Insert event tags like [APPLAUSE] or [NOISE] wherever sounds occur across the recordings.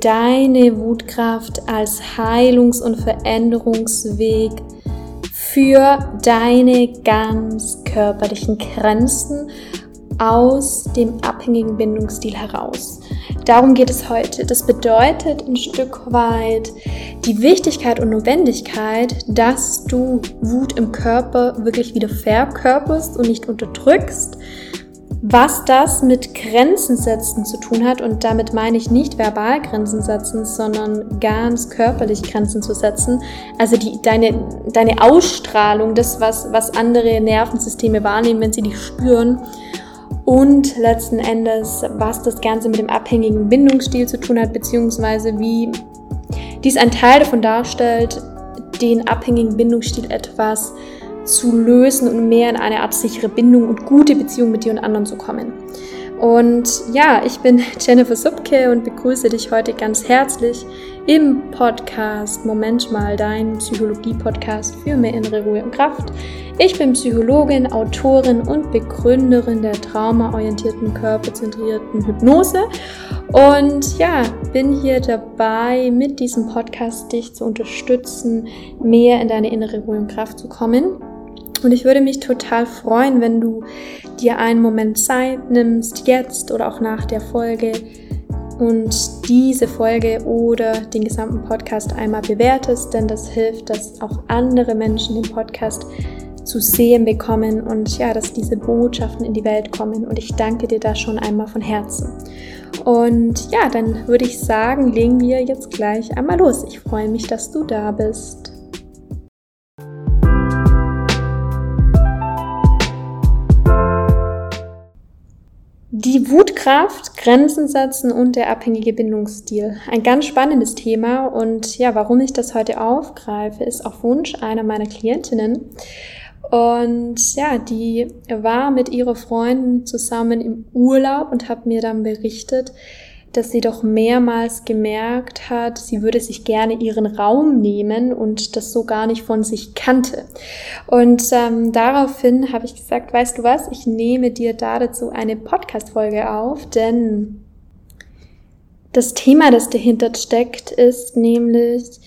deine Wutkraft als Heilungs- und Veränderungsweg für deine ganz körperlichen Grenzen aus dem abhängigen Bindungsstil heraus. Darum geht es heute. Das bedeutet ein Stück weit die Wichtigkeit und Notwendigkeit, dass du Wut im Körper wirklich wieder verkörperst und nicht unterdrückst, was das mit Grenzen setzen zu tun hat, und damit meine ich nicht verbal Grenzen setzen, sondern ganz körperlich Grenzen zu setzen. Also die, deine, deine Ausstrahlung, das, was, was andere Nervensysteme wahrnehmen, wenn sie dich spüren. Und letzten Endes, was das Ganze mit dem abhängigen Bindungsstil zu tun hat, beziehungsweise wie dies ein Teil davon darstellt, den abhängigen Bindungsstil etwas zu lösen und mehr in eine Art sichere Bindung und gute Beziehung mit dir und anderen zu kommen. Und ja, ich bin [LAUGHS] Jennifer Subke und begrüße dich heute ganz herzlich im Podcast Moment mal, dein Psychologie-Podcast für mehr innere Ruhe und Kraft. Ich bin Psychologin, Autorin und Begründerin der traumaorientierten, körperzentrierten Hypnose und ja, bin hier dabei, mit diesem Podcast dich zu unterstützen, mehr in deine innere Ruhe und Kraft zu kommen. Und ich würde mich total freuen, wenn du dir einen Moment Zeit nimmst, jetzt oder auch nach der Folge und diese Folge oder den gesamten Podcast einmal bewertest, denn das hilft, dass auch andere Menschen den Podcast zu sehen bekommen und ja, dass diese Botschaften in die Welt kommen. Und ich danke dir da schon einmal von Herzen. Und ja, dann würde ich sagen, legen wir jetzt gleich einmal los. Ich freue mich, dass du da bist. Die Wutkraft, Grenzen setzen und der abhängige Bindungsstil. Ein ganz spannendes Thema und ja, warum ich das heute aufgreife, ist auf Wunsch einer meiner Klientinnen. Und ja, die war mit ihrer Freundin zusammen im Urlaub und hat mir dann berichtet, dass sie doch mehrmals gemerkt hat, sie würde sich gerne ihren Raum nehmen und das so gar nicht von sich kannte. Und ähm, daraufhin habe ich gesagt, weißt du was, ich nehme dir da dazu eine Podcast-Folge auf, denn das Thema, das dahinter steckt, ist nämlich,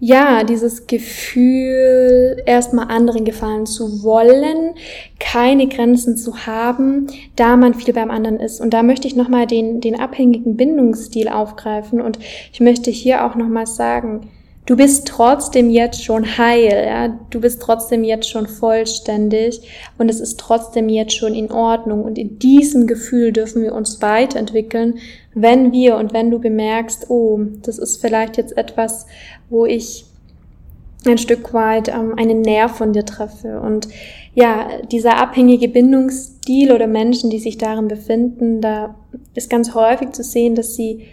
ja, dieses Gefühl, erstmal anderen gefallen zu wollen, keine Grenzen zu haben, da man viel beim anderen ist. Und da möchte ich nochmal den, den abhängigen Bindungsstil aufgreifen und ich möchte hier auch nochmal sagen, du bist trotzdem jetzt schon heil, ja, du bist trotzdem jetzt schon vollständig und es ist trotzdem jetzt schon in Ordnung und in diesem Gefühl dürfen wir uns weiterentwickeln, wenn wir und wenn du bemerkst, oh, das ist vielleicht jetzt etwas, wo ich ein Stück weit ähm, einen Nerv von dir treffe. Und ja, dieser abhängige Bindungsstil oder Menschen, die sich darin befinden, da ist ganz häufig zu sehen, dass sie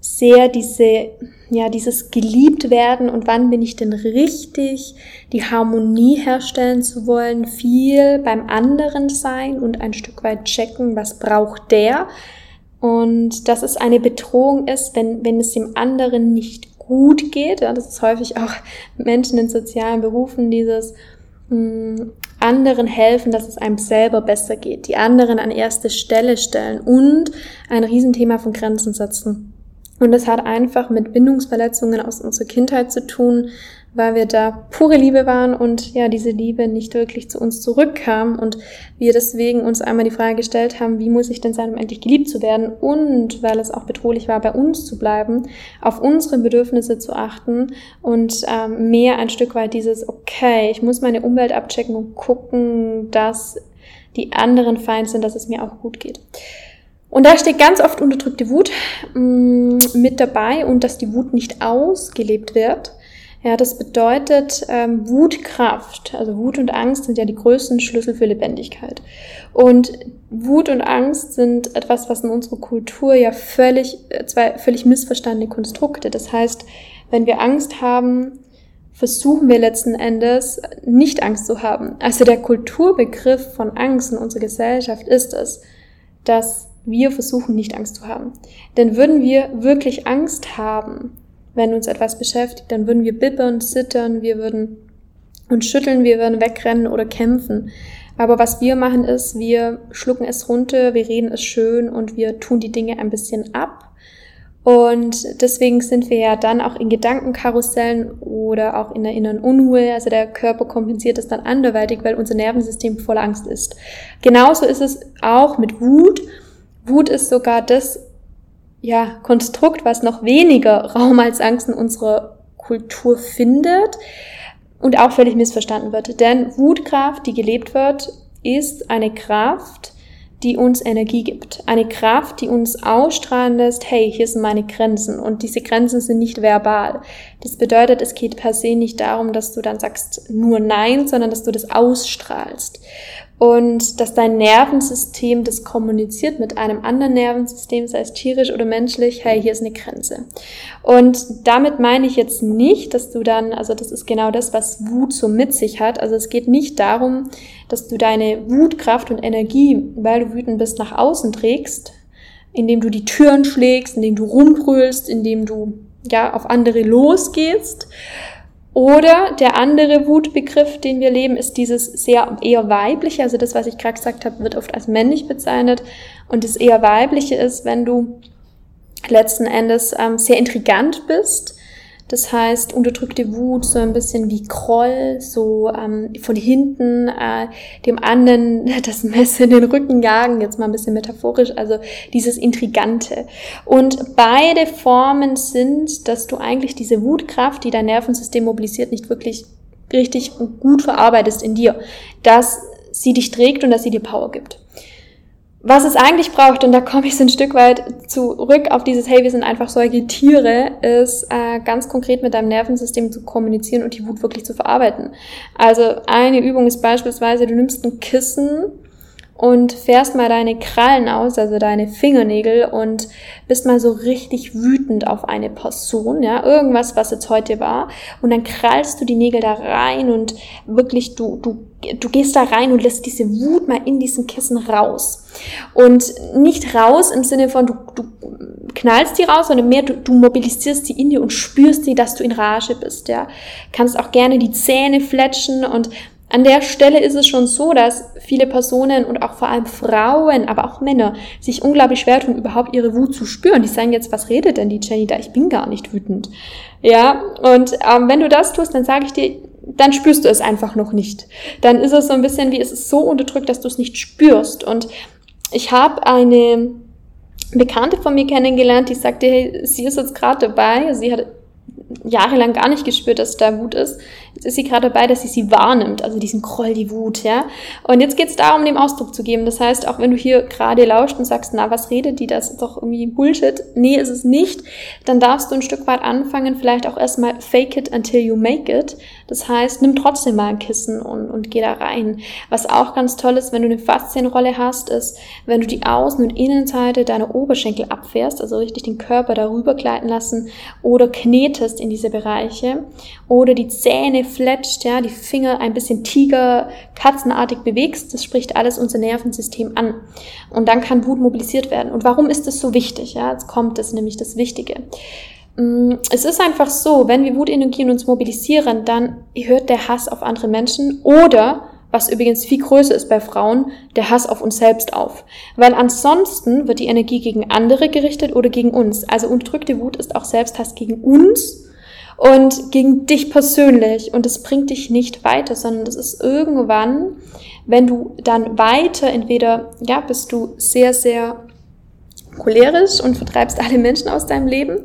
sehr diese, ja, dieses geliebt werden und wann bin ich denn richtig, die Harmonie herstellen zu wollen, viel beim anderen sein und ein Stück weit checken, was braucht der. Und dass es eine Bedrohung ist, wenn, wenn es dem anderen nicht gut geht. Ja, das ist häufig auch Menschen in sozialen Berufen, dieses mh, hm, anderen helfen, dass es einem selber besser geht, die anderen an erste Stelle stellen und ein Riesenthema von Grenzen setzen. Und das hat einfach mit Bindungsverletzungen aus unserer Kindheit zu tun, weil wir da pure Liebe waren und ja, diese Liebe nicht wirklich zu uns zurückkam und wir deswegen uns einmal die Frage gestellt haben, wie muss ich denn sein, um endlich geliebt zu werden und weil es auch bedrohlich war, bei uns zu bleiben, auf unsere Bedürfnisse zu achten und ähm, mehr ein Stück weit dieses, okay, ich muss meine Umwelt abchecken und gucken, dass die anderen fein sind, dass es mir auch gut geht. Und da steht ganz oft unterdrückte Wut mh, mm, mit dabei und dass die Wut nicht ausgelebt wird. Ja, das bedeutet ähm, Wutkraft. Also Wut und Angst sind ja die größten Schlüssel für Lebendigkeit. Und Wut und Angst sind etwas, was in unserer Kultur ja völlig, äh, zwei völlig missverstandene Konstrukte. Das heißt, wenn wir Angst haben, versuchen wir letzten Endes nicht Angst zu haben. Also der Kulturbegriff von Angst in unserer Gesellschaft ist es, dass wir versuchen nicht Angst zu haben. Denn würden wir wirklich Angst haben, wenn uns etwas beschäftigt, dann würden wir bibbern, zittern, wir würden uns schütteln, wir würden wegrennen oder kämpfen. Aber was wir machen ist, wir schlucken es runter, wir reden es schön und wir tun die Dinge ein bisschen ab Und deswegen sind wir ja dann auch in Gedankenkarussellen oder auch in der inneren Unruhe. Also der Körper kompensiert das dann anderweitig, weil unser Nervensystem voller Angst ist. Genauso ist es auch mit Wut. Wut ist sogar das ja, Konstrukt, was noch weniger Raum als Angst in unserer Kultur findet und auch völlig missverstanden wird. Denn Wutkraft, die gelebt wird, ist eine Kraft, die uns Energie gibt. Eine Kraft, die uns ausstrahlen lässt, hey, hier sind meine Grenzen. Und diese Grenzen sind nicht verbal. Das bedeutet, es geht per se nicht darum, dass du dann sagst nur Nein, sondern dass du das ausstrahlst und dass dein Nervensystem das kommuniziert mit einem anderen Nervensystem, sei es tierisch oder menschlich, hey, hier ist eine Grenze. Und damit meine ich jetzt nicht, dass du dann, also das ist genau das, was Wut so mit sich hat. Also es geht nicht darum, dass du deine Wutkraft und Energie, weil du wütend bist, nach außen trägst, indem du die Türen schlägst, indem du rumbrüllst, indem du ja auf andere losgehst, oder der andere Wutbegriff, den wir leben, ist dieses sehr eher weibliche, also das, was ich gerade gesagt habe, wird oft als männlich bezeichnet. Und das eher weibliche ist, wenn du letzten Endes ähm, sehr intrigant bist, das heißt, unterdrückte Wut, so ein bisschen wie Kroll, so ähm, von hinten äh, dem anderen [LAUGHS] das Messer in den Rücken jagen, jetzt mal ein bisschen metaphorisch, also dieses Intrigante. Und beide Formen sind, dass du eigentlich diese Wutkraft, die dein Nervensystem mobilisiert, nicht wirklich richtig gut verarbeitest in dir, dass sie dich trägt und dass sie dir Power gibt was es eigentlich braucht, und da komme ich so ein Stück weit zurück auf dieses, hey, wir sind einfach solche Tiere, ist äh, ganz konkret mit deinem Nervensystem zu kommunizieren und die Wut wirklich zu verarbeiten. Also eine Übung ist beispielsweise, du nimmst ein Kissen und fährst mal deine Krallen aus, also deine Fingernägel und bist mal so richtig wütend auf eine Person, ja, irgendwas, was jetzt heute war und dann krallst du die Nägel da rein und wirklich du du du gehst da rein und lässt diese Wut mal in diesen Kissen raus. Und nicht raus im Sinne von, du, du knallst die raus, sondern mehr, du, du mobilisierst die in dir und spürst die, dass du in Rage bist, ja. Kannst auch gerne die Zähne fletschen und an der Stelle ist es schon so, dass viele Personen und auch vor allem Frauen, aber auch Männer sich unglaublich schwer tun, überhaupt ihre Wut zu spüren. Die sagen jetzt, was redet denn die Jenny da? Ich bin gar nicht wütend. Ja, und ähm, wenn du das tust, dann sage ich dir, dann spürst du es einfach noch nicht. Dann ist es so ein bisschen wie, es ist so unterdrückt, dass du es nicht spürst. Und ich habe eine Bekannte von mir kennengelernt, die sagte, hey, sie ist jetzt gerade dabei, sie hat jahrelang gar nicht gespürt, dass da Wut ist. Jetzt ist sie gerade dabei, dass sie sie wahrnimmt, also diesen Kroll, die Wut, ja. Und jetzt geht es darum, dem Ausdruck zu geben. Das heißt, auch wenn du hier gerade lauscht und sagst, na, was redet die, das ist doch irgendwie Bullshit. Nee, ist es nicht. Dann darfst du ein Stück weit anfangen, vielleicht auch erstmal fake it until you make it. Das heißt, nimm trotzdem mal ein Kissen und, und geh da rein. Was auch ganz toll ist, wenn du eine Faszienrolle hast, ist, wenn du die Außen- und Innenseite deiner Oberschenkel abfährst, also richtig den Körper darüber gleiten lassen oder knetest in diese Bereiche oder die Zähne fletscht, ja, die Finger ein bisschen Tiger, Katzenartig bewegst, das spricht alles unser Nervensystem an. Und dann kann Wut mobilisiert werden. Und warum ist das so wichtig? Ja, jetzt kommt das nämlich das Wichtige. Mm, es ist einfach so, wenn wir Wutenergien uns mobilisieren, dann hört der Hass auf andere Menschen oder was übrigens viel größer ist bei Frauen, der Hass auf uns selbst auf. Weil ansonsten wird die Energie gegen andere gerichtet oder gegen uns. Also unterdrückte Wut ist auch Selbsthass gegen uns und gegen dich persönlich. Und es bringt dich nicht weiter, sondern das ist irgendwann, wenn du dann weiter, entweder, ja, bist du sehr, sehr cholerisch und vertreibst [LAUGHS] alle Menschen aus deinem Leben,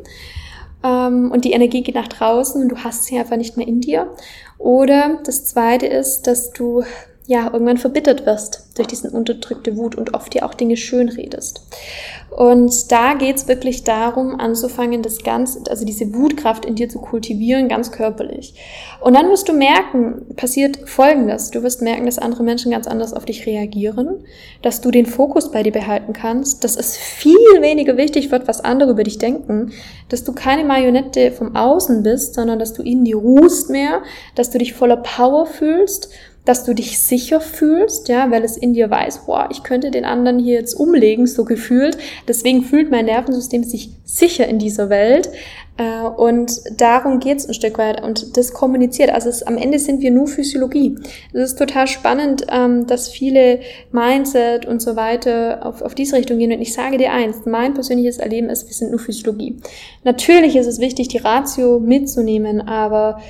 ähm, und die Energie geht nach draußen und du hast sie einfach nicht mehr in dir. Oder das zweite ist, dass du ja irgendwann verbittert wirst durch diesen unterdrückte Wut und oft dir auch Dinge schön redest. Und da geht's wirklich darum, anzufangen, das Ganze, also diese Wutkraft in dir zu kultivieren, ganz körperlich. Und dann wirst du merken, passiert Folgendes. Du wirst merken, dass andere Menschen ganz anders auf dich reagieren, dass du den Fokus bei dir behalten kannst, dass es viel weniger wichtig wird, was andere über dich denken, dass du keine Marionette vom Außen bist, sondern dass du in dir ruhst mehr, dass du dich voller Power fühlst dass du dich sicher fühlst, ja, weil es in dir weiß, boah, ich könnte den anderen hier jetzt umlegen, so gefühlt. Deswegen fühlt mein Nervensystem sich sicher in dieser Welt. Äh, und darum geht's ein Stück weit und das kommuniziert. Also es, am Ende sind wir nur Physiologie. Es ist total spannend, ähm, dass viele Mindset und so weiter auf, auf diese Richtung gehen. Und ich sage dir eins, mein persönliches Erleben ist, wir sind nur Physiologie. Natürlich ist es wichtig, die Ratio mitzunehmen, aber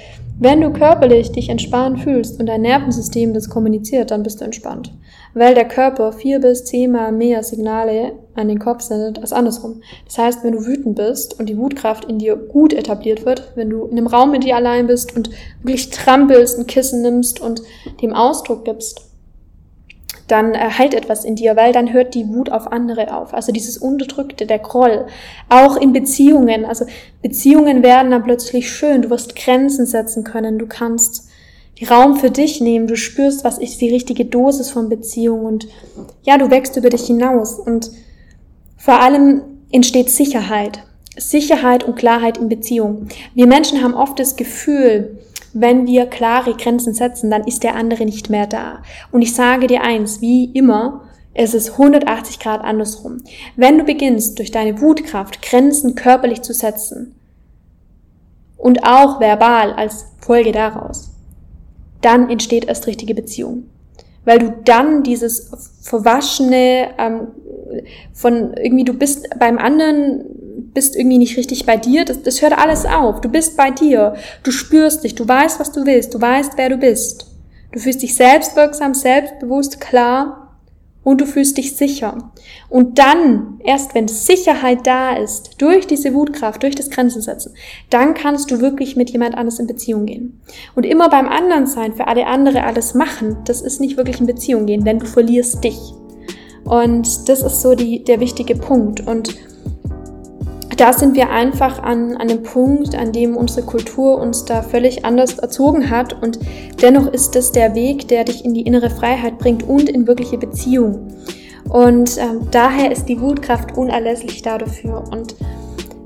wenn du körperlich dich entspannt fühlst und dein Nervensystem das kommuniziert, dann bist du entspannt. Weil der Körper vier bis zehnmal mehr Signale an den Kopf sendet als andersrum. Das heißt, wenn du wütend bist und die Wutkraft in dir gut etabliert wird, wenn du in einem Raum mit dir allein bist und wirklich trampelst, ein Kissen nimmst und dem Ausdruck gibst, dann heilt etwas in dir, weil dann hört die Wut auf andere auf. Also dieses Unterdrückte, der Groll. Auch in Beziehungen. Also Beziehungen werden dann plötzlich schön. Du wirst Grenzen setzen können. Du kannst Raum für dich nehmen. Du spürst, was ist die richtige Dosis von Beziehung und ja, du wächst über dich hinaus und vor allem entsteht Sicherheit. Sicherheit und Klarheit in Beziehung. Wir Menschen haben oft das Gefühl, wenn wir klare Grenzen setzen, dann ist der andere nicht mehr da. Und ich sage dir eins, wie immer, es ist 180 Grad andersrum. Wenn du beginnst, durch deine Wutkraft Grenzen körperlich zu setzen und auch verbal als Folge daraus, dann entsteht erst richtige Beziehung. Weil du dann dieses verwaschene ähm, von irgendwie, du bist beim anderen bist irgendwie nicht richtig bei dir, das, das hört alles auf. Du bist bei dir. Du spürst dich, du weißt, was du willst, du weißt, wer du bist. Du fühlst dich selbstwirksam, selbstbewusst, klar und du fühlst dich sicher. Und dann, erst wenn Sicherheit da ist, durch diese Wutkraft, durch das Grenzen setzen, dann kannst du wirklich mit jemand anders in Beziehung gehen. Und immer beim anderen sein, für alle andere alles machen, das ist nicht wirklich in Beziehung gehen, denn du verlierst dich. Und das ist so die, der wichtige Punkt. Und da sind wir einfach an, an einem Punkt, an dem unsere Kultur uns da völlig anders erzogen hat. Und dennoch ist es der Weg, der dich in die innere Freiheit bringt und in wirkliche Beziehung. Und ähm, daher ist die Wutkraft unerlässlich dafür. Und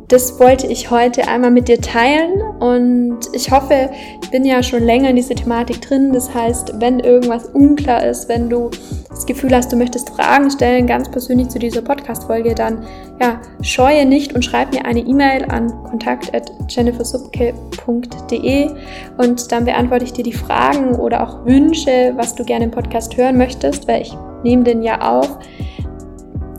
das wollte ich heute einmal mit dir teilen und ich hoffe, ich bin ja schon länger in dieser Thematik drin. Das heißt, wenn irgendwas unklar ist, wenn du das Gefühl hast, du möchtest Fragen stellen, ganz persönlich zu dieser Podcast-Folge, dann ja, scheue nicht und schreib mir eine E-Mail an kontakt.jennifersubke.de und dann beantworte ich dir die Fragen oder auch Wünsche, was du gerne im Podcast hören möchtest, weil ich nehme den ja auf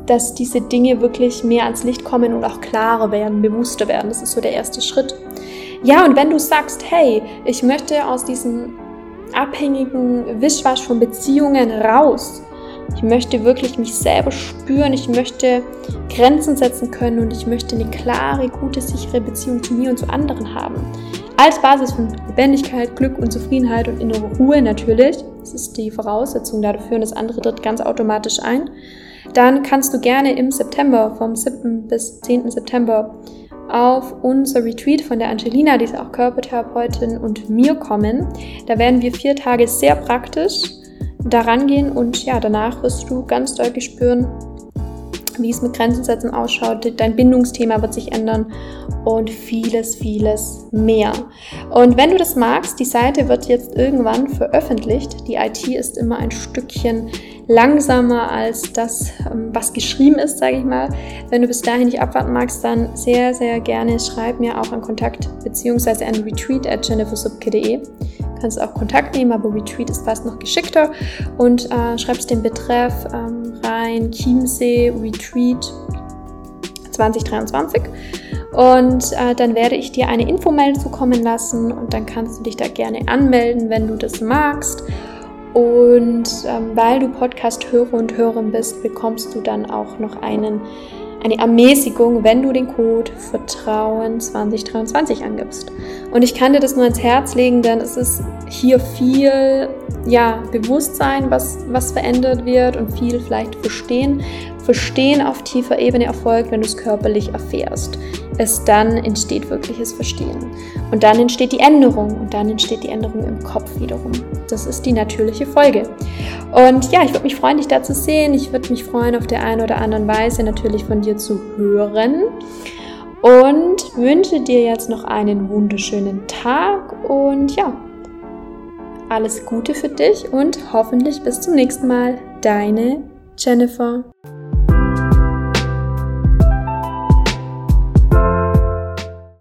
dass diese Dinge wirklich mehr ans Licht kommen und auch klarer werden, bewusster werden. Das ist so der erste Schritt. Ja, und wenn du sagst, hey, ich möchte aus diesem abhängigen Wischwasch von Beziehungen raus, ich möchte wirklich mich selber spüren, ich möchte Grenzen setzen können und ich möchte eine klare, gute, sichere Beziehung zu mir und zu anderen haben. Als Basis von Lebendigkeit, Glück und Zufriedenheit und innere Ruhe natürlich. Das ist die Voraussetzung dafür und das andere tritt ganz automatisch ein dann kannst du gerne im September, vom 7. bis 10. September, auf unser Retreat von der Angelina, die ist auch Körpertherapeutin, und mir kommen. Da werden wir vier Tage sehr praktisch daran gehen und ja, danach wirst du ganz deutlich spüren, wie es mit Grenzen setzen ausschaut. Dein Bindungsthema wird sich ändern und vieles, vieles mehr. Und wenn du das magst, die Seite wird jetzt irgendwann veröffentlicht. Die IT ist immer ein Stückchen langsamer als das, ähm, was geschrieben ist, sage ich mal. Wenn du bis dahin nicht abwarten magst, dann sehr, sehr gerne schreib mir auch an Kontakt bzw. an retreat at jennifersubke.de. Du kannst auch Kontakt nehmen, aber Retreat ist fast noch geschickter und äh, schreibst den Betreff ähm, rein Chiemsee Retreat 2023 und äh, dann werde ich dir eine Infomail zukommen lassen und dann kannst du dich da gerne anmelden, wenn du das magst. Und ähm, weil du Podcast-Hörer und Hörerin bist, bekommst du dann auch noch einen, eine Ermäßigung, wenn du den Code Vertrauen 2023 angibst. Und ich kann dir das nur ans Herz legen, denn es ist hier viel ja, Bewusstsein, was, was verändert wird und viel vielleicht Verstehen. Verstehen auf tiefer Ebene erfolgt, wenn du es körperlich erfährst es dann entsteht wirkliches Verstehen. Und dann entsteht die Änderung und dann entsteht die Änderung im Kopf wiederum. Das ist die natürliche Folge. Und ja, ich würde mich freuen, dich da zu sehen. Ich würde mich freuen, auf der einen oder anderen Weise natürlich von dir zu hören. Und wünsche dir jetzt noch einen wunderschönen Tag und ja, alles Gute für dich und hoffentlich bis zum nächsten Mal. Deine Jennifer.